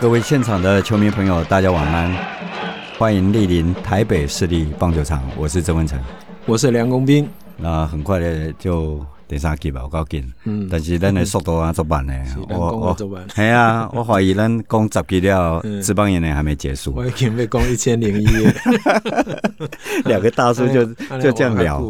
各位现场的球迷朋友，大家晚安，欢迎莅临台北市立棒球场，我是曾文成，我是梁公斌。那很快的就第三集吧，我告诉你。嗯，但是咱的速度啊，做慢呢。我我。系 啊，我怀疑咱讲十集了，职棒一年还没结束。我已经被讲一千零一夜。两个大叔就就这样聊。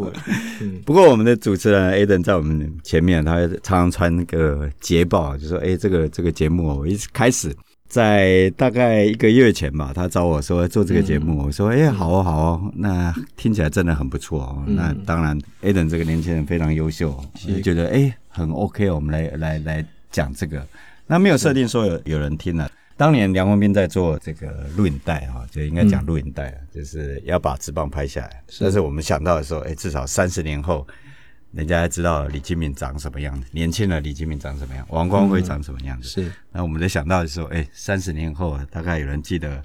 不过我们的主持人 Aden 在我们前面，他常常穿那个捷报，就说：“哎，这个这个节目我一开始。”在大概一个月前吧，他找我说做这个节目，我说：“哎，好哦，好哦，那听起来真的很不错哦。”那当然，Aden 这个年轻人非常优秀，我就觉得哎很 OK，我们来来来讲这个。那没有设定说有有人听了。当年梁文斌在做这个录影带哈，就应该讲录影带，就是要把职棒拍下来。但是我们想到的时候，哎，至少三十年后。人家还知道李金敏长什么样子，年轻的李金敏长什么样，王光辉长什么样子。嗯、是，那我们就想到的时候，哎，三十年后大概有人记得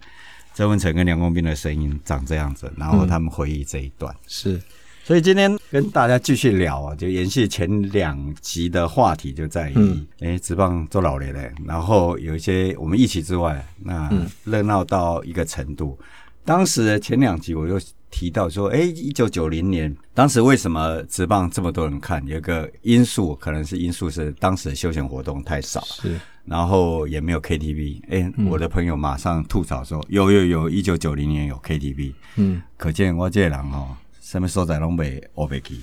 曾文成跟梁公斌的声音长这样子，然后他们回忆这一段。嗯、是，所以今天跟大家继续聊啊，就延续前两集的话题，就在于，哎、嗯，职棒做老年人，然后有一些我们一起之外，那热闹到一个程度。嗯、当时前两集我又。提到说，哎，一九九零年，当时为什么职棒这么多人看？有一个因素，可能是因素是当时的休闲活动太少，是，然后也没有 KTV。哎，我的朋友马上吐槽说，有有有，一九九零年有 KTV。嗯，可见我这个人哦，什么所在拢袂乌白去。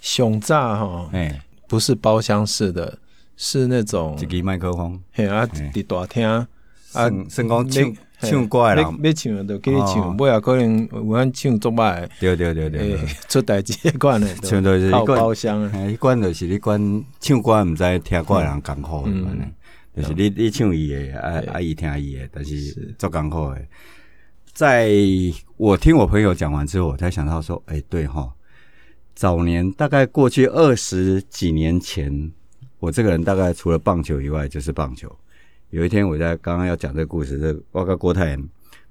熊炸哈，哎，不是包厢式的，是那种一支麦克风，嘿啊，在大厅啊，声光清。唱歌的人，要唱就给你唱，不要可能有人唱作歹。对对对对，出代志一关的，唱都是包包厢啊。一关就是你关唱歌，唔知听歌的人艰苦的，就是你你唱伊的，啊啊伊听伊的，但是做艰苦的。在我听我朋友讲完之后，我才想到说，哎，对哈，早年大概过去二十几年前，我这个人大概除了棒球以外就是棒球。有一天，我在刚刚要讲这个故事，这我跟郭泰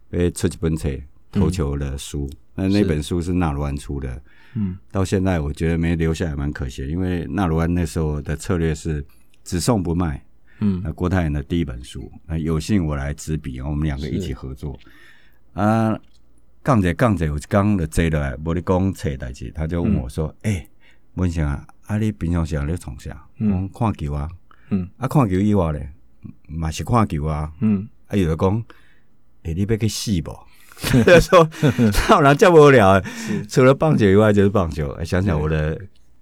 被出几本册投球的书，嗯、那那本书是纳鲁安出的，嗯，到现在我觉得没留下也，蛮可惜，因为纳鲁安那时候的策略是只送不卖，嗯，那郭泰的第一本书，那有幸我来执笔，我们两个一起合作，是啊，杠者杠者，我刚的坐落来，无你讲册代志，他就问我说，哎、嗯欸，文祥啊，啊你平常时咧从啥？嗯，看球啊，嗯，啊看球以外咧。嘛是看球啊，嗯，啊有的讲，哎，你要去死不？说，当然叫不了，除了棒球以外就是棒球。想想我的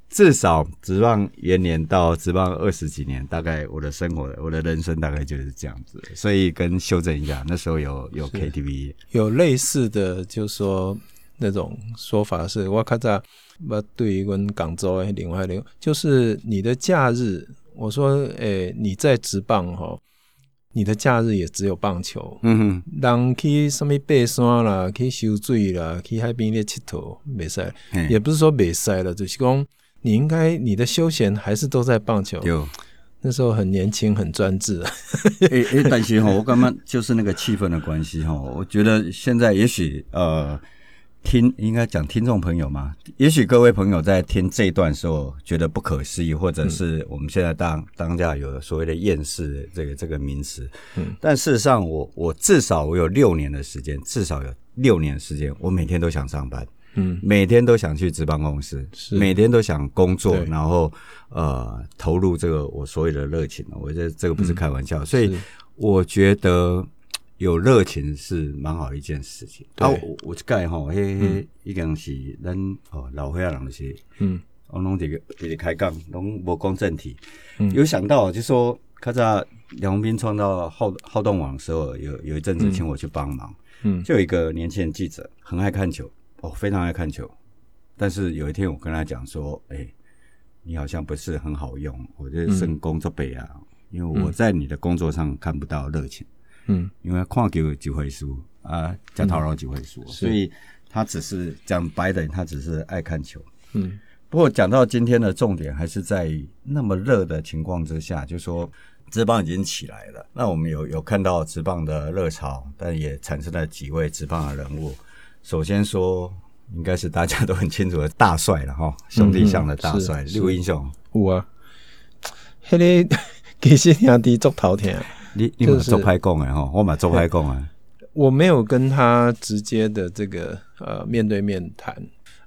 至少职棒元年到职棒二十几年，大概我的生活，我的人生大概就是这样子。所以跟修正一下，那时候有有 KTV，有类似的，就是说那种说法是，我看在我对于跟广州的另外一个，就是你的假日。我说，诶、欸，你在职棒哈，你的假日也只有棒球。嗯哼，人去什么爬山啦，去修水啦，去海边咧佚佗，没赛。嘿也不是说没赛了，就是讲你应该你的休闲还是都在棒球。有，那时候很年轻，很专制。诶诶，但是哈，我刚刚就是那个气氛的关系哈，我觉得现在也许呃。听应该讲听众朋友嘛，也许各位朋友在听这一段时候觉得不可思议，或者是我们现在当当下有所谓的厌世这个这个名词。嗯，但事实上我，我我至少我有六年的时间，至少有六年的时间，我每天都想上班，嗯，每天都想去值班公司，是。每天都想工作，然后呃投入这个我所有的热情。我觉得这个不是开玩笑，嗯、所以我觉得。有热情是蛮好的一件事情。对。啊，我我盖吼，嘿嘿，已经是咱哦老岁仔人的些，嗯，我拢这个这个开讲，拢无讲正题。嗯，有想到就说，看在梁文斌创造好好动网的时候，有有一阵子请我去帮忙，嗯，就有一个年轻人记者，很爱看球，哦，非常爱看球。但是有一天我跟他讲说，哎、欸，你好像不是很好用，我觉得是工作背啊，因为我在你的工作上看不到热情。嗯，因为看球几回输啊，加套牢几回输，嗯、所以他只是讲白的，他只是爱看球。嗯，不过讲到今天的重点，还是在那么热的情况之下，就说职棒已经起来了。那我们有有看到职棒的热潮，但也产生了几位职棒的人物。首先说应该是大家都很清楚的大帅了哈，兄弟上的大帅，六英雄。有啊，迄个 其实兄弟做头天，你你们做派工的哈，我们做派工啊。我没有跟他直接的这个呃面对面谈，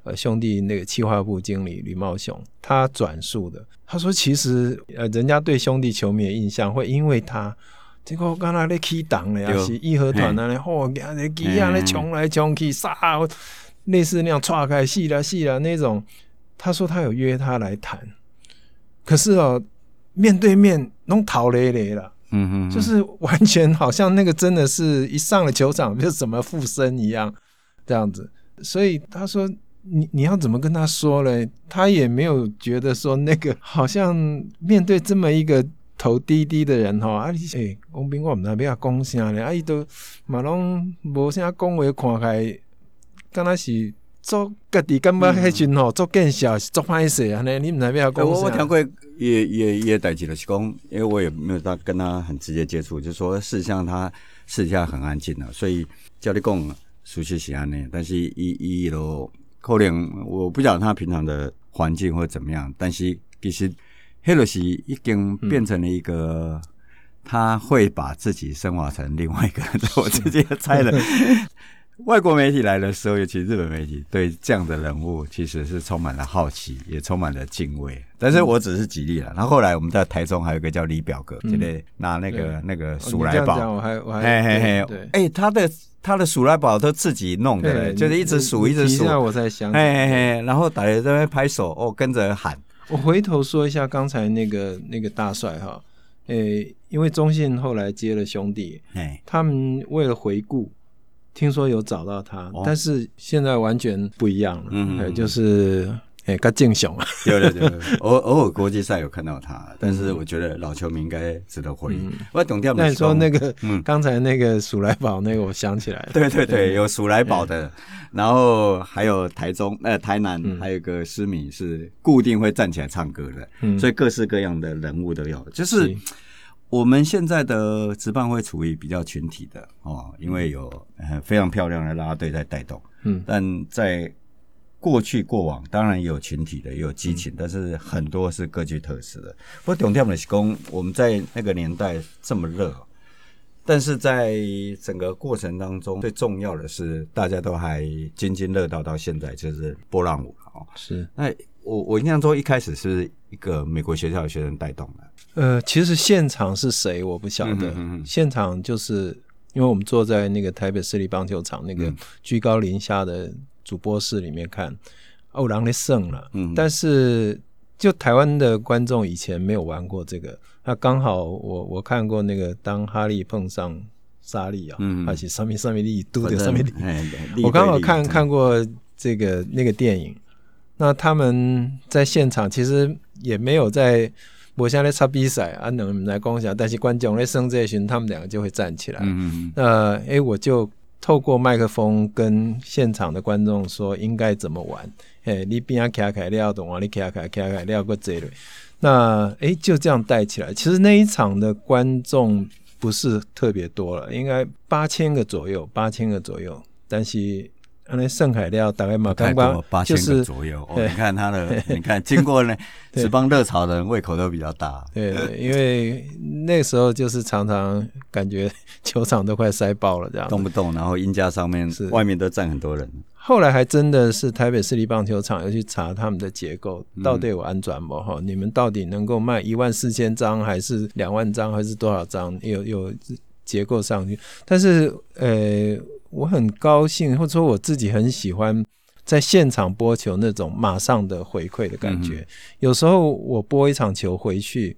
呃兄弟那个企划部经理吕茂雄他转述的，他说其实呃人家对兄弟球迷的印象会因为他结果刚才在起档了呀，是义和团那里嚯，给那机啊那冲来冲去杀，类似那样岔开戏了戏了那种。他说他有约他来谈，可是哦面对面弄逃雷雷了。嗯嗯，就是完全好像那个真的是一上了球场就怎么附身一样这样子，所以他说你你要怎么跟他说嘞？他也没有觉得说那个好像面对这么一个头低低的人哈，啊你哎，工兵我们那边啊讲啥呢？啊伊都马龙无啥讲话看开，刚开始。做家己感觉迄阵吼，做见笑是做歹势安尼，你毋知要讲啥？我我听过也也也代志就是讲，因为我也没有他跟他很直接接触，就是说事实上他私下很安静的，所以叫你讲熟悉是安尼，但是伊伊咯可能我不晓得他平常的环境或怎么样，但是其实迄个是已经变成了一个，他会把自己升华成另外一个人，我直接猜了。外国媒体来的时候，尤其日本媒体对这样的人物，其实是充满了好奇，也充满了敬畏。但是我只是举例了。然后后来我们在台中还有一个叫李表哥，就得拿那个那个鼠来宝，我还我还嘿嘿嘿，对，哎，他的他的鼠来宝都自己弄的，就是一直数一直数。我在想，嘿嘿嘿，然后大家在那拍手，哦，跟着喊。我回头说一下刚才那个那个大帅哈，诶，因为中信后来接了兄弟，哎，他们为了回顾。听说有找到他，哦、但是现在完全不一样了。嗯，嗯，就是哎，跟敬雄啊，对对对，偶偶尔国际赛有看到他，但是我觉得老球迷应该值得回忆。嗯、我懂掉。那你说那个，嗯，刚才那个鼠来宝那个，我想起来了。对对对，有鼠来宝的，然后还有台中呃台南，还有一个诗敏是固定会站起来唱歌的，嗯，所以各式各样的人物都有，就是。是我们现在的职棒会处于比较群体的哦，因为有非常漂亮的啦啦队在带动。嗯，但在过去过往，当然也有群体的，也有激情，嗯、但是很多是各具特色的。不过重点的是讲，我们在那个年代这么热，但是在整个过程当中，最重要的是大家都还津津乐道到现在，就是波浪舞哦。是，那我我印象中一开始是一个美国学校的学生带动的。呃，其实现场是谁我不晓得。嗯、哼哼现场就是因为我们坐在那个台北市立棒球场那个居高临下的主播室里面看，欧狼的胜了。嗯，但是就台湾的观众以前没有玩过这个，那刚好我我看过那个当哈利碰上沙利啊，嗯哼，还是上面上面利都的上面利，我刚好看看过这个那个电影，那他们在现场其实也没有在。我现在在插比赛啊，能来共享，但是观众在生这一群，他们两个就会站起来。嗯那哎、呃，我就透过麦克风跟现场的观众说应该怎么玩。哎，你边啊卡卡廖懂啊？你卡卡卡卡廖个这类。那哎，就这样带起来。其实那一场的观众不是特别多了，应该八千个左右，八千个左右。但是。那盛海料大概嘛，刚刚八千个左右。你看他的，你看经过呢，职棒热潮的人胃口都比较大。对，因为那时候就是常常感觉球场都快塞爆了，这样动不动，然后音架上面是外面都站很多人。后来还真的是台北市立棒球场要去查他们的结构，到底有安转不？哈，你们到底能够卖一万四千张，还是两万张，还是多少张？有有结构上去，但是呃。我很高兴，或者说我自己很喜欢在现场播球那种马上的回馈的感觉。嗯、有时候我播一场球回去，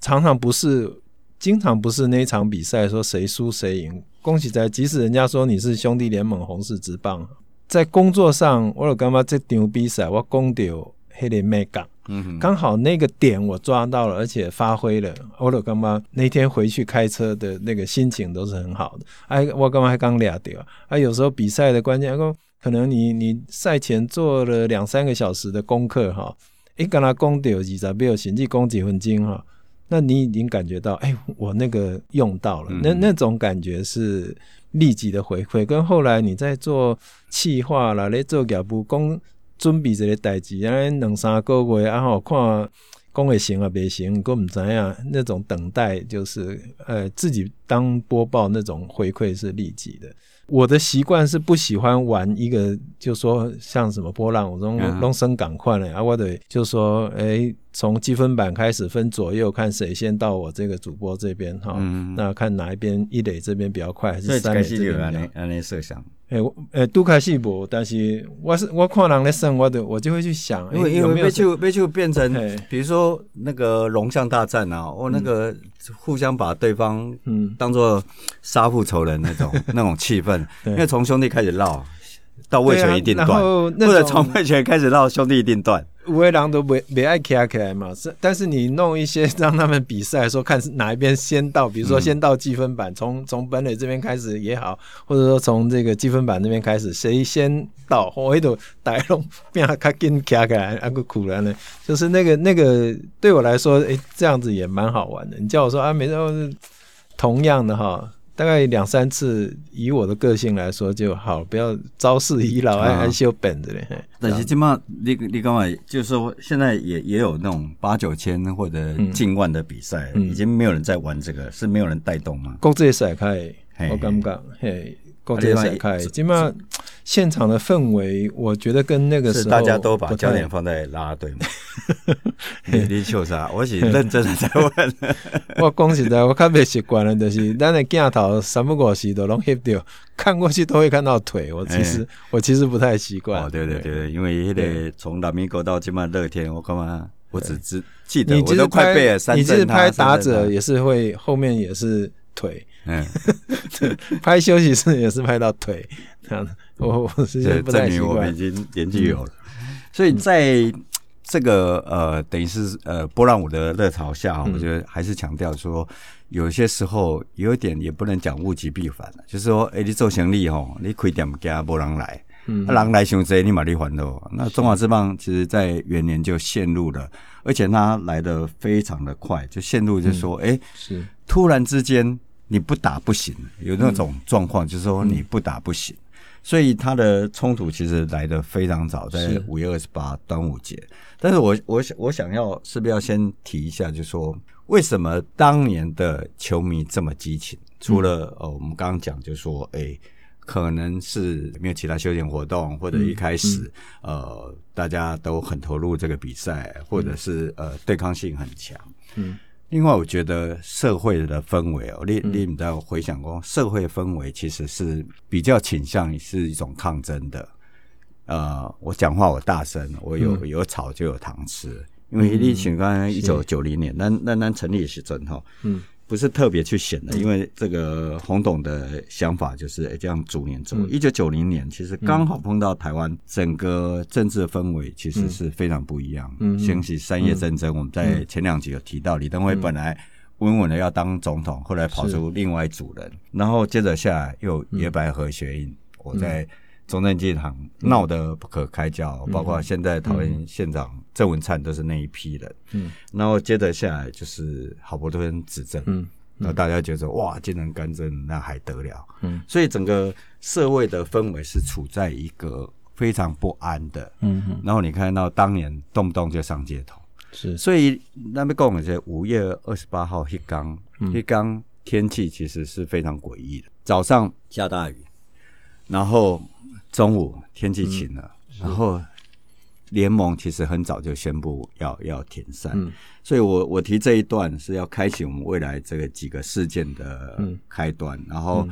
常常不是，经常不是那一场比赛说谁输谁赢。恭喜在，即使人家说你是兄弟联盟红四之棒，在工作上我有干嘛这场比赛我讲到黑点没讲。嗯，刚好那个点我抓到了，而且发挥了。我了干嘛？那天回去开车的那个心情都是很好的。哎，我干嘛还刚俩掉？啊，有时候比赛的关键，可能你你赛前做了两三个小时的功课哈，一跟他攻掉几场，没有甚至攻几分钟哈，那你已经感觉到，哎、欸，我那个用到了，嗯、那那种感觉是立即的回馈，跟后来你在做气化啦，你做业务讲准备一个代志，然后两三个月，啊吼看讲会行啊，别行，根本怎样，那种等待就是，呃，自己当播报那种回馈是立即的。我的习惯是不喜欢玩一个，就说像什么波浪，我拢拢升赶快嘞啊！我得就说，诶、欸，从积分板开始分左右，看谁先到我这个主播这边哈。那看哪一边一垒这边比较快，还是三垒这边比较快？按你设想。诶、欸，诶，都开始无，但是我是我看人咧算，我的我就会去想，因为因为被就被就变成，比如说那个龙象大战啊，我、嗯、那个互相把对方嗯当做杀父仇人那种、嗯、那种气氛，因为从兄弟开始闹到魏权一定断，或者从魏权开始闹兄弟一定断。五位狼都没没爱卡起来嘛，是，但是你弄一些让他们比赛说看是哪一边先到，比如说先到积分板，从从、嗯、本垒这边开始也好，或者说从这个积分板那边开始，谁先到，我一头带龙变他卡紧卡起来，那个苦了呢，就是那个那个对我来说，诶、欸，这样子也蛮好玩的。你叫我说啊，没事同样的哈。大概两三次，以我的个性来说就好，不要招式已老，还还修本子嘞。但是起码你你刚才就是说，现在也也有那种八九千或者近万的比赛，嗯、已经没有人在玩这个，嗯、是没有人带动吗？国际赛开，我感觉嘿。国际赛开，起码现场的氛围，我觉得跟那个时候大家都把焦点放在拉拉队嘛。你你笑啥？我是认真的在问。我讲实在，我看没习惯了，就是咱的镜头三不五时都拢翕掉，看过去都会看到腿。我其实我其实不太习惯。哦，对对对，因为那个从南米沟到今晚乐天，我干嘛？我只只记得，我都快背了三是拍打者也是会后面也是腿。嗯，拍休息室也是拍到腿这样子，我我是。证明我们已经年纪有了，所以在这个呃，等于是呃波浪舞的热潮下，我觉得还是强调说，有些时候有一点也不能讲物极必反，就是说，哎，你做生意吼，你亏点家波浪来，嗯，人来伤济，你马力还喽。那中华之棒其实在元年就陷入了，而且它来得非常的快，就陷入就是说，哎，是突然之间。你不打不行，有那种状况，就是说你不打不行，所以他的冲突其实来得非常早，在五月二十八端午节。但是我我想我想要是不是要先提一下，就是说为什么当年的球迷这么激情？除了呃，我们刚刚讲，就是说，诶，可能是没有其他休闲活动，或者一开始呃大家都很投入这个比赛，或者是呃对抗性很强，嗯。另外，我觉得社会的氛围哦，你你在回想过，社会氛围其实是比较倾向是一种抗争的。呃，我讲话我大声，我有有吵就有糖吃，因为你想刚刚一九九零年，那那那成立的时阵哈，嗯。不是特别去选的，因为这个洪董的想法就是这样逐年走。一九九零年其实刚好碰到台湾整个政治氛围其实是非常不一样。嗯，掀起三叶战争，我们在前两集有提到，李登辉本来稳稳的要当总统，后来跑出另外一组人，然后接着下来又野百合学运，我在。中正纪念堂闹得不可开交，嗯、包括现在桃园县长郑文灿都是那一批人。嗯，然后接着下来就是郝柏村执政，嗯，然后大家觉得哇，竟然干政，那还得了？嗯，所以整个社会的氛围是处在一个非常不安的。嗯。哼，然后你看到当年动不动就上街头，是，所以那边讲的是五月二十八号黑刚，黑刚天气其实是非常诡异的，早上下大雨，然后。中午天气晴了，嗯、然后联盟其实很早就宣布要要停赛，嗯、所以我我提这一段是要开启我们未来这个几个事件的开端，嗯、然后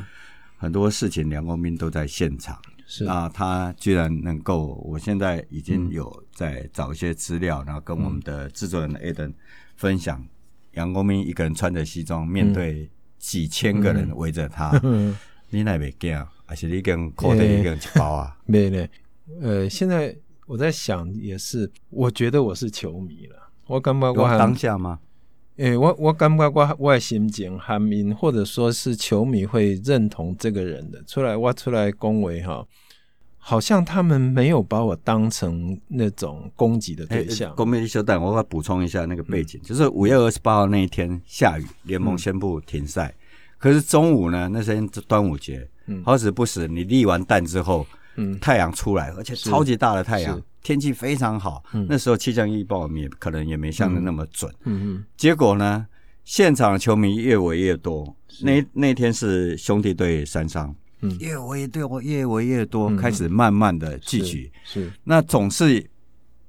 很多事情梁公斌都在现场，是。啊，他居然能够，我现在已经有在找一些资料，然后跟我们的制作人 Adam 分享，梁公斌一个人穿着西装，面对几千个人围着他，嗯 嗯、你那边惊？还是你跟口袋一个人包啊？没呢。呃，现在我在想，也是，我觉得我是球迷了。我感觉我当下吗？诶、欸，我我感觉我我的心情含因，或者说是球迷会认同这个人的出来，我出来恭维哈。好像他们没有把我当成那种攻击的对象。公民修但我要补充一下那个背景，嗯、就是五月二十八号那一天下雨，联盟宣布停赛。嗯、可是中午呢，那天端午节，嗯、好死不死，你立完蛋之后，嗯，太阳出来，而且超级大的太阳，天气非常好。嗯、那时候气象预报也可能也没像的那么准。嗯嗯。嗯结果呢，现场的球迷越围越多。那那天是兄弟队三商。嗯，越围越多，越围越多，开始慢慢的聚集。是，那总是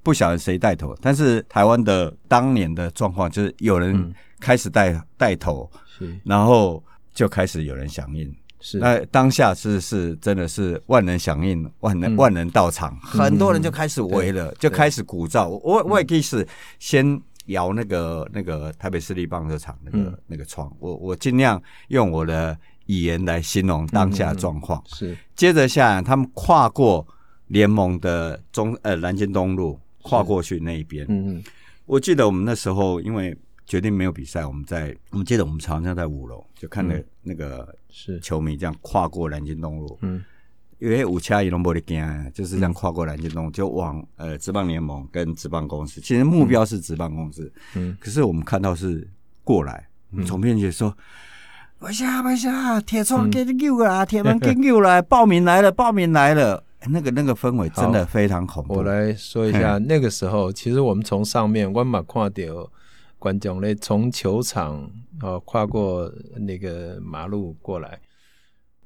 不晓得谁带头，但是台湾的当年的状况就是有人开始带带头，是，然后就开始有人响应。是，那当下是是真的是万人响应，万人万人到场，很多人就开始围了，就开始鼓噪。我我也可以是先摇那个那个台北市立棒球场那个那个窗，我我尽量用我的。语言来形容当下状况、嗯、是，接着下来，他们跨过联盟的中呃南京东路，跨过去那一边。嗯嗯，我记得我们那时候因为决定没有比赛，我们在我们记得我们常常在五楼就看着那个是球迷这样跨过南京东路。嗯，因为五掐一龙玻璃镜就是这样跨过南京东路，就往呃职棒联盟跟职棒公司，其实目标是职棒公司。嗯，可是我们看到是过来，总编辑说。不下不下，铁窗给你救了，铁门给你救了，报名来了，报名来了，那个那个氛围真的非常恐怖。我来说一下，那个时候其实我们从上面我嘛看到观众嘞，从球场哦跨过那个马路过来。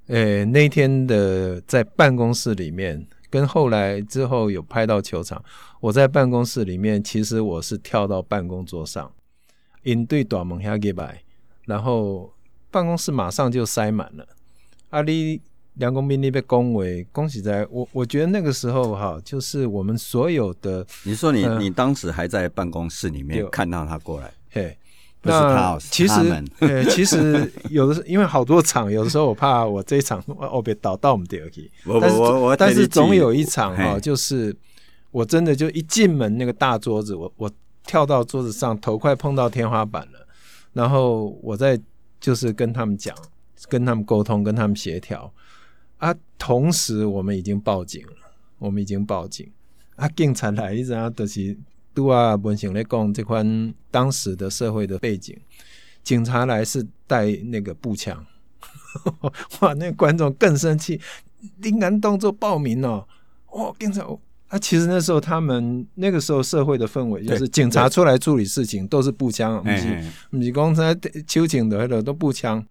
诶，那天的在办公室里面，跟后来之后有拍到球场，我在办公室里面，其实我是跳到办公桌上，应对大门下给摆，然后。办公室马上就塞满了。阿里梁公斌那边恭维，恭喜在我，我觉得那个时候哈，就是我们所有的。你说你、呃、你当时还在办公室里面看到他过来，嘿，那其实 呃，其实有的是因为好多场，有的时候我怕我这一场哦别倒到我们第二期，但是但是总有一场哈，就是我真的就一进门那个大桌子，我我跳到桌子上，头快碰到天花板了，然后我在。就是跟他们讲，跟他们沟通，跟他们协调啊。同时，我们已经报警了，我们已经报警啊。警察来，你知道，就是都啊，文雄来讲这款当时的社会的背景。警察来是带那个步枪，哇，那个观众更生气，你敢当作报名哦？哇，警察。啊，其实那时候他们那个时候社会的氛围就是警察出来处理事情都是步枪，不是不是刚才秋瑾的那都步枪，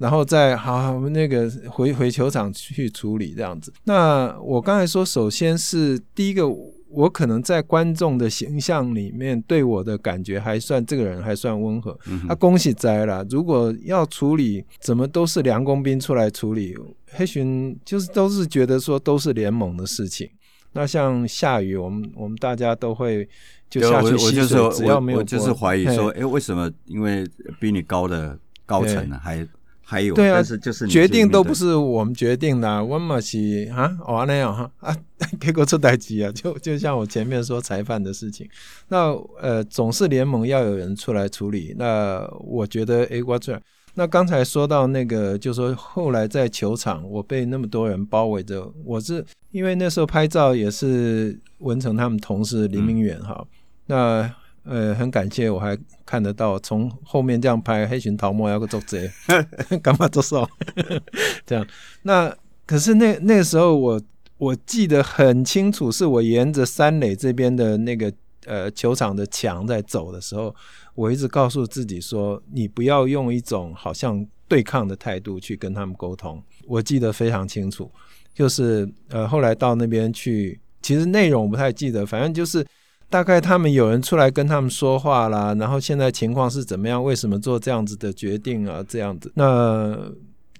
然后再好好那个回回球场去处理这样子。那我刚才说，首先是第一个，我可能在观众的形象里面对我的感觉还算这个人还算温和。嗯、哼啊，恭喜灾了！如果要处理，怎么都是梁工兵出来处理，黑熊就是都是觉得说都是联盟的事情。那像下雨，我们我们大家都会就下去吸水，只要没有我就是怀疑说，哎，为什么？因为比你高的高层呢，还还有，对啊，但是就是决定都不是我们决定的，我们是啊，哦那样哈啊，结果出代机啊，就就像我前面说裁判的事情，那呃，总是联盟要有人出来处理。那我觉得，哎，我这。那刚才说到那个，就说后来在球场，我被那么多人包围着，我是因为那时候拍照也是文成他们同事林明远哈，嗯、那呃很感谢，我还看得到从后面这样拍黑熊桃木要个做贼，干嘛做少 这样？那可是那那个时候我我记得很清楚，是我沿着三垒这边的那个呃球场的墙在走的时候。我一直告诉自己说，你不要用一种好像对抗的态度去跟他们沟通。我记得非常清楚，就是呃，后来到那边去，其实内容我不太记得，反正就是大概他们有人出来跟他们说话啦，然后现在情况是怎么样，为什么做这样子的决定啊？这样子，那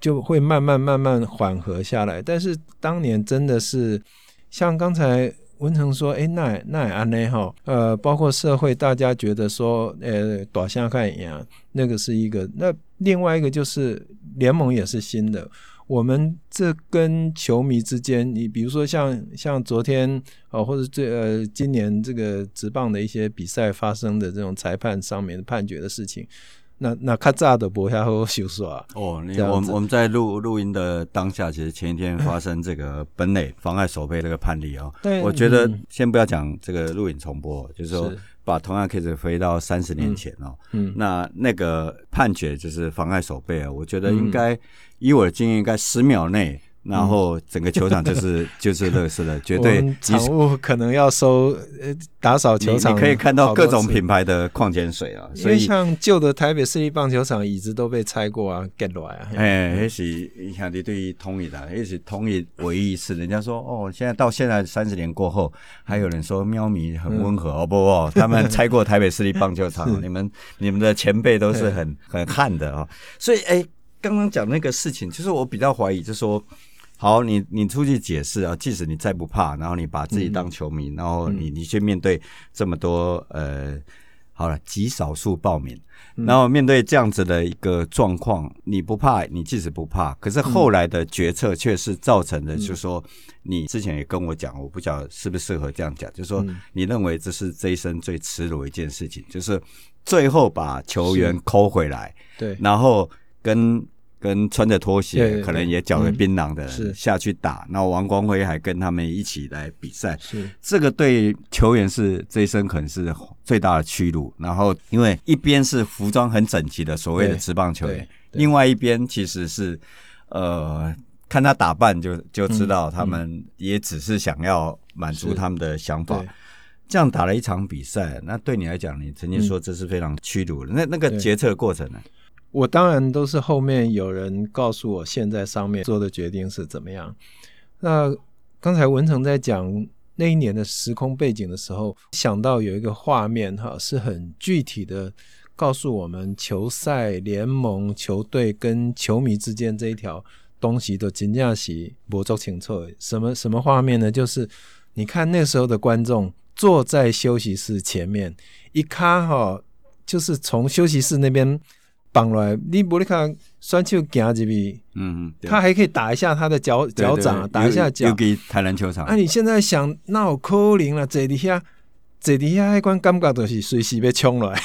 就会慢慢慢慢缓和下来。但是当年真的是像刚才。文成说：“哎，那那也安内哈，呃，包括社会，大家觉得说，呃，短下看一样，那个是一个。那另外一个就是联盟也是新的，我们这跟球迷之间，你比如说像像昨天哦、呃，或者这呃今年这个职棒的一些比赛发生的这种裁判上面的判决的事情，那那较早都不遐好收煞哦。你我们我们在录录音的当下，其实前一天发生这个 本垒妨碍守备这个判例哦。对，我觉得先不要讲这个录影重播，嗯、就是说把同样 case 回到三十年前哦。嗯，那那个判决就是妨碍守备啊，我觉得应该、嗯、以我的经验，应该十秒内。然后整个球场就是 就是乐事了，绝对场务可能要收呃打扫球场，你可以看到各种品牌的矿泉水啊。所以像旧的台北市立棒球场椅子都被拆过啊，get 来啊。哎，那是兄弟对于统一的，那是统一唯一一次。人家说哦，现在到现在三十年过后，还有人说喵咪很温和哦，不不，他们拆过台北市立棒球场，你们你们的前辈都是很很悍的啊。所以哎，刚刚讲那个事情，其实我比较怀疑，就是说。好，你你出去解释啊，即使你再不怕，然后你把自己当球迷，嗯、然后你你去面对这么多呃，好了，极少数暴民，嗯、然后面对这样子的一个状况，你不怕，你即使不怕，可是后来的决策却是造成的，就是说，你之前也跟我讲，我不晓得适不适合这样讲，就是说，你认为这是这一生最耻辱的一件事情，就是最后把球员抠回来，对，然后跟。跟穿着拖鞋，对对对，可能也脚会槟榔的人下去打，那王光辉还跟他们一起来比赛，是这个对球员是这一生可能是最大的屈辱。然后因为一边是服装很整齐的所谓的职棒球员，另外一边其实是呃看他打扮就就知道他们也只是想要满足他们的想法。这样打了一场比赛，那对你来讲，你曾经说这是非常屈辱的。那那个决策过程呢？我当然都是后面有人告诉我，现在上面做的决定是怎么样。那刚才文成在讲那一年的时空背景的时候，想到有一个画面哈，是很具体的告诉我们球赛、联盟、球队跟球迷之间这一条东西都尽量是不做清楚。什么什么画面呢？就是你看那时候的观众坐在休息室前面，一看哈，就是从休息室那边。绑来，你不你看，双手夹这边，嗯，他还可以打一下他的脚脚掌，打一下脚。又给台南球场。啊，你现在想，那有可能了，这底下，这底下那关感觉都是随时被冲来。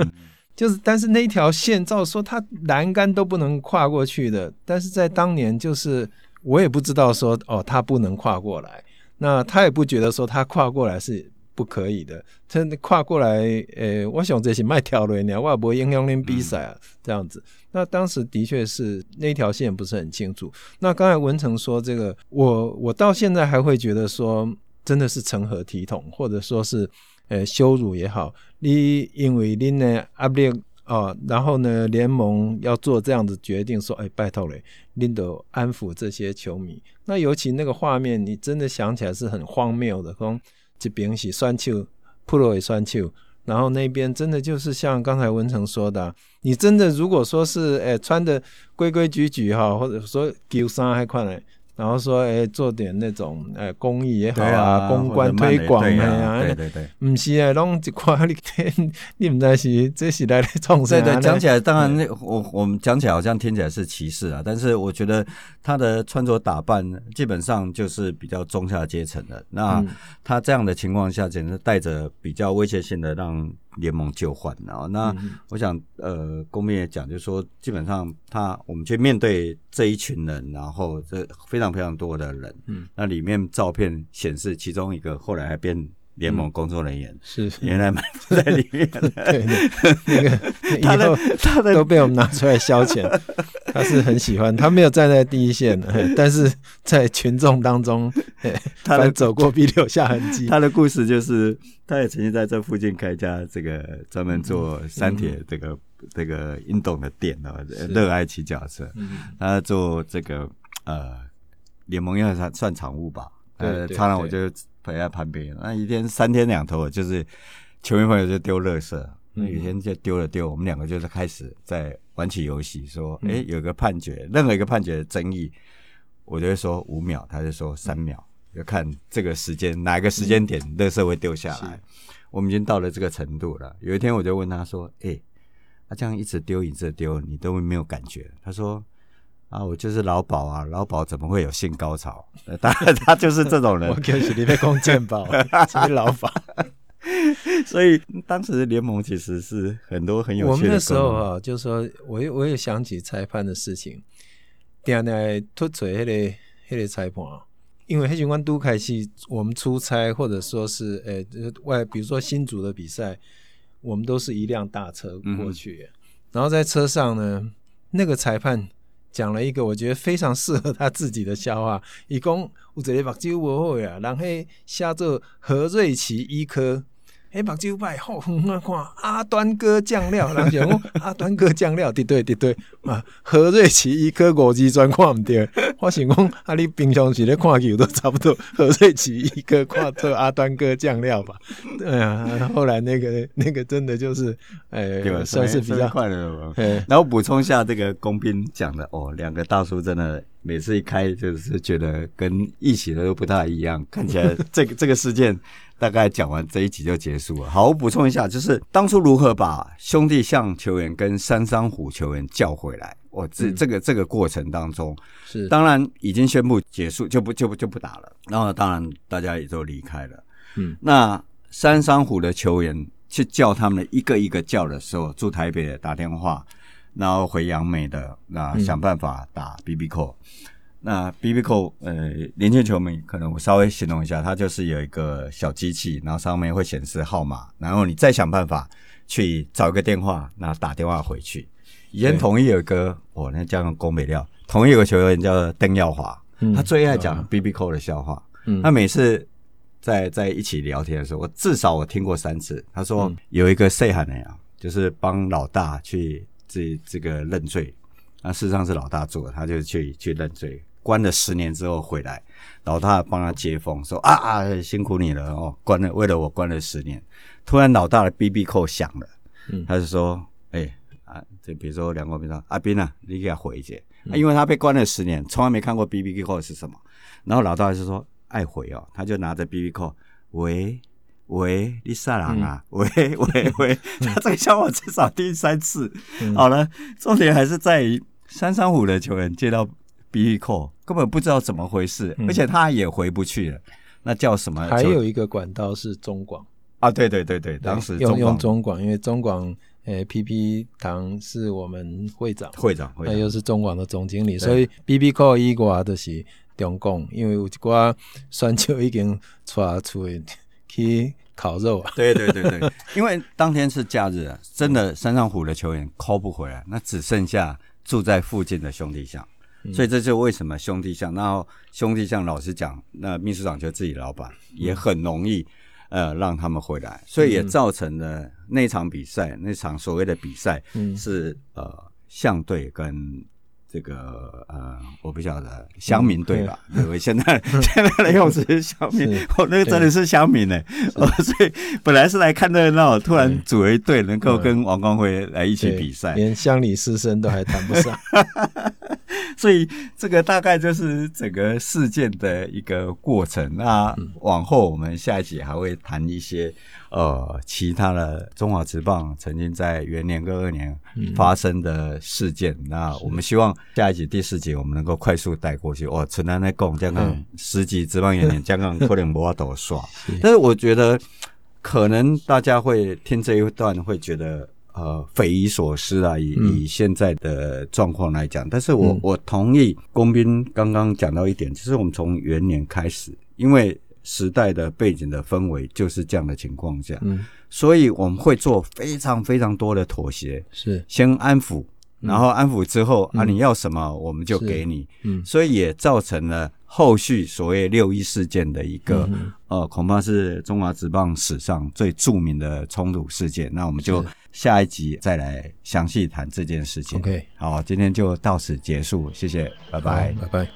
就是，但是那条线，照说他栏杆都不能跨过去的，但是在当年，就是我也不知道说，哦，他不能跨过来，那他也不觉得说他跨过来是。不可以的，他跨过来，诶、欸，我想这是卖跳的，你 我也不会影响恁比赛啊，这样子。那当时的确是那条线不是很清楚。那刚才文成说这个，我我到现在还会觉得说，真的是成何体统，或者说是，呃，羞辱也好。你因为恁的压力啊，然后呢，联盟要做这样子决定，说，哎、欸，拜托嘞，恁都安抚这些球迷。那尤其那个画面，你真的想起来是很荒谬的，说。这边是选手，扑落也选手，然后那边真的就是像刚才文成说的，你真的如果说是诶、穿的规规矩矩哈，或者说球衫还款嘞。然后说，哎，做点那种，哎，公益也好啊，公关推广的呀，对对对，不是啊，拢一块你天，你们在是这是来创生。对对，讲起来，当然，那我我们讲起来好像听起来是歧视啊，但是我觉得他的穿着打扮基本上就是比较中下阶层的。那他这样的情况下，简直带着比较威胁性的让。联盟救换，然后那我想，呃，公明也讲，就是说，基本上他我们去面对这一群人，然后这非常非常多的人，嗯，那里面照片显示，其中一个后来还变。联盟工作人员、嗯、是原来埋伏在里面 的，对，那个他的他的都被我们拿出来消遣。他是很喜欢，他没有站在第一线，但是在群众当中，他的走过必留下痕迹。他的故事就是，他也曾经在这附近开一家这个专门做三铁这个、嗯、这个运动的店哦，热爱骑脚车。他做这个呃联盟要算算常务吧，呃，常常我就。陪在旁边，那一天三天两头就是球迷朋友就丢垃圾，那有一天就丢了丢，我们两个就是开始在玩起游戏，说，哎、欸，有个判决，任何一个判决的争议，我就会说五秒，他就说三秒，就看这个时间哪一个时间点垃圾会丢下来。我们已经到了这个程度了。有一天我就问他说，哎、欸，他这样一直丢一直丢，你都没有感觉？他说。啊，我就是老鸨啊，老鸨怎么会有性高潮？当然，他就是这种人。我就是你被攻健保，是劳保。所以当时的联盟其实是很多很有趣的。我们那时候啊，就是说我我也想起裁判的事情，点点突锤那个那个裁判，因为黑警官都开始我们出差或者说是诶外，比如说新组的比赛，我们都是一辆大车过去，嗯、然后在车上呢，那个裁判。讲了一个我觉得非常适合他自己的笑话，伊讲有一个目睭无好呀，人迄写做何瑞奇医科。哎，目睭歹好，我看阿端哥酱料，人想讲阿端哥酱料，对对对对啊，何瑞奇一颗五字全看唔着，我想讲啊，你平常时咧看球都差不多，何瑞奇一颗看做阿端哥酱料吧？对啊，后来那个那个真的就是，哎、欸，算是比较快的了。然后补充一下这个工兵讲的哦，两个大叔真的每次一开就是觉得跟一起的都不大一样，看起来这个这个事件。大概讲完这一集就结束了。好，我补充一下，就是当初如何把兄弟象球员跟三山虎球员叫回来。我这、嗯、这个这个过程当中，是当然已经宣布结束，就不就不就不打了。然后当然大家也都离开了。嗯，那三山虎的球员去叫他们一个一个叫的时候，住台北的打电话，然后回杨梅的那想办法打 BB Call。那 BB Call，呃，年轻球迷可能我稍微形容一下，它就是有一个小机器，然后上面会显示号码，然后你再想办法去找一个电话，那打电话回去。以前统一有一个，哦，那叫宫美料，统一有个球员叫邓耀华，嗯、他最爱讲 BB Call 的笑话。嗯，他每次在在一起聊天的时候，我至少我听过三次。他说有一个 C 喊的呀，就是帮老大去这这个认罪，那事实上是老大做的，他就去去认罪。关了十年之后回来，老大帮他接风，说啊啊辛苦你了哦，关了为了我关了十年。突然老大的 BB Call 响了，嗯，他就说，哎、欸、啊，就比如说梁国斌说阿斌啊，你给他回一下，嗯啊，因为他被关了十年，从来没看过 BB Call 是什么。然后老大就说爱回哦，他就拿着 BB Call，喂喂，你啥人啊？嗯、喂喂喂，他这个笑话至少听三次。嗯、好了，重点还是在于三三五的球员接到。BB Call 根本不知道怎么回事，嗯、而且他也回不去了。那叫什么？还有一个管道是中广啊，对对对对，当时用用中广，因为中广诶，PP 堂是我们会长，会长，会长，他又是中广的总经理，所以 BB Call 以外都是中共，因为有一寡选手已经出出去烤肉啊。对对对对，因为当天是假日啊，真的山上虎的球员 call 不回来，那只剩下住在附近的兄弟象。所以这就为什么兄弟像，然后兄弟像老实讲，那秘书长就自己老板也很容易呃让他们回来，所以也造成了那场比赛，那场所谓的比赛是呃象队跟。这个呃，我不晓得乡民队吧？因为、嗯、现在 现在的用词是乡民，哦，那个真的是乡民呢。哦，所以本来是来看热闹，突然组一队，能够跟王光辉来一起比赛，连乡里师生都还谈不上。所以这个大概就是整个事件的一个过程。那往后我们下一集还会谈一些。呃，其他的中华职棒曾经在元年跟二年发生的事件，嗯、那我们希望下一集第四集我们能够快速带过去。哦，陈南在讲，香港十级职棒元年，香港可能无法度刷。但是我觉得，可能大家会听这一段会觉得呃匪夷所思啊，以以现在的状况来讲。但是我我同意工兵刚刚讲到一点，就是我们从元年开始，因为。时代的背景的氛围就是这样的情况下，嗯，所以我们会做非常非常多的妥协，是。先安抚，然后安抚之后、嗯、啊，你要什么我们就给你，嗯，所以也造成了后续所谓六一事件的一个、嗯、呃，恐怕是中华职棒史上最著名的冲突事件。那我们就下一集再来详细谈这件事情。OK，好，今天就到此结束，谢谢，拜拜，拜拜。